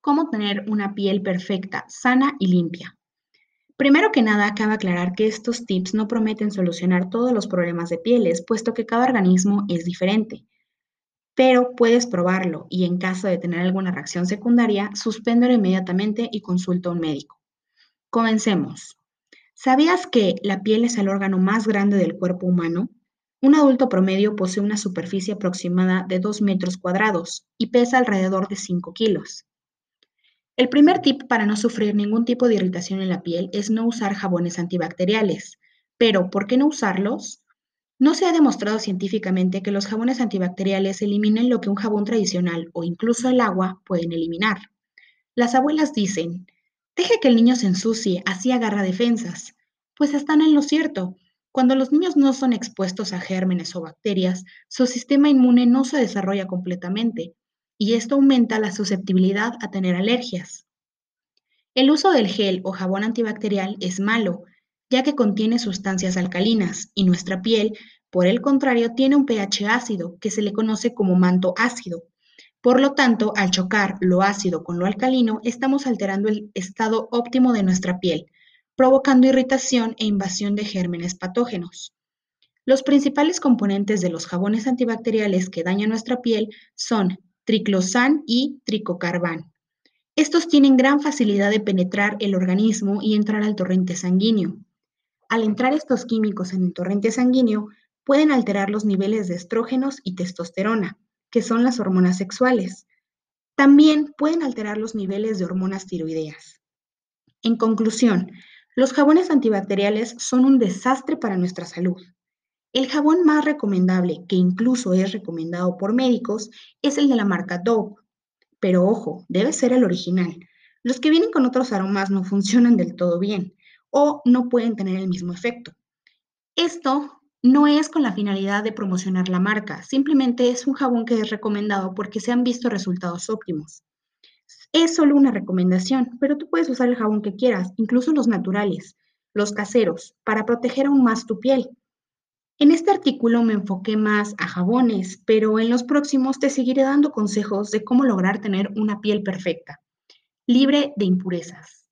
cómo tener una piel perfecta, sana y limpia. Primero que nada, cabe aclarar que estos tips no prometen solucionar todos los problemas de pieles, puesto que cada organismo es diferente. Pero puedes probarlo y en caso de tener alguna reacción secundaria, suspéndelo inmediatamente y consulta a un médico. Comencemos. ¿Sabías que la piel es el órgano más grande del cuerpo humano? Un adulto promedio posee una superficie aproximada de 2 metros cuadrados y pesa alrededor de 5 kilos. El primer tip para no sufrir ningún tipo de irritación en la piel es no usar jabones antibacteriales. Pero, ¿por qué no usarlos? No se ha demostrado científicamente que los jabones antibacteriales eliminen lo que un jabón tradicional o incluso el agua pueden eliminar. Las abuelas dicen, deje que el niño se ensucie, así agarra defensas. Pues están en lo cierto. Cuando los niños no son expuestos a gérmenes o bacterias, su sistema inmune no se desarrolla completamente, y esto aumenta la susceptibilidad a tener alergias. El uso del gel o jabón antibacterial es malo, ya que contiene sustancias alcalinas y nuestra piel, por el contrario, tiene un pH ácido que se le conoce como manto ácido. Por lo tanto, al chocar lo ácido con lo alcalino, estamos alterando el estado óptimo de nuestra piel, provocando irritación e invasión de gérmenes patógenos. Los principales componentes de los jabones antibacteriales que dañan nuestra piel son triclosan y tricocarban. Estos tienen gran facilidad de penetrar el organismo y entrar al torrente sanguíneo. Al entrar estos químicos en el torrente sanguíneo, pueden alterar los niveles de estrógenos y testosterona, que son las hormonas sexuales. También pueden alterar los niveles de hormonas tiroideas. En conclusión, los jabones antibacteriales son un desastre para nuestra salud. El jabón más recomendable, que incluso es recomendado por médicos, es el de la marca Dove. Pero ojo, debe ser el original. Los que vienen con otros aromas no funcionan del todo bien o no pueden tener el mismo efecto. Esto no es con la finalidad de promocionar la marca, simplemente es un jabón que es recomendado porque se han visto resultados óptimos. Es solo una recomendación, pero tú puedes usar el jabón que quieras, incluso los naturales, los caseros, para proteger aún más tu piel. En este artículo me enfoqué más a jabones, pero en los próximos te seguiré dando consejos de cómo lograr tener una piel perfecta, libre de impurezas.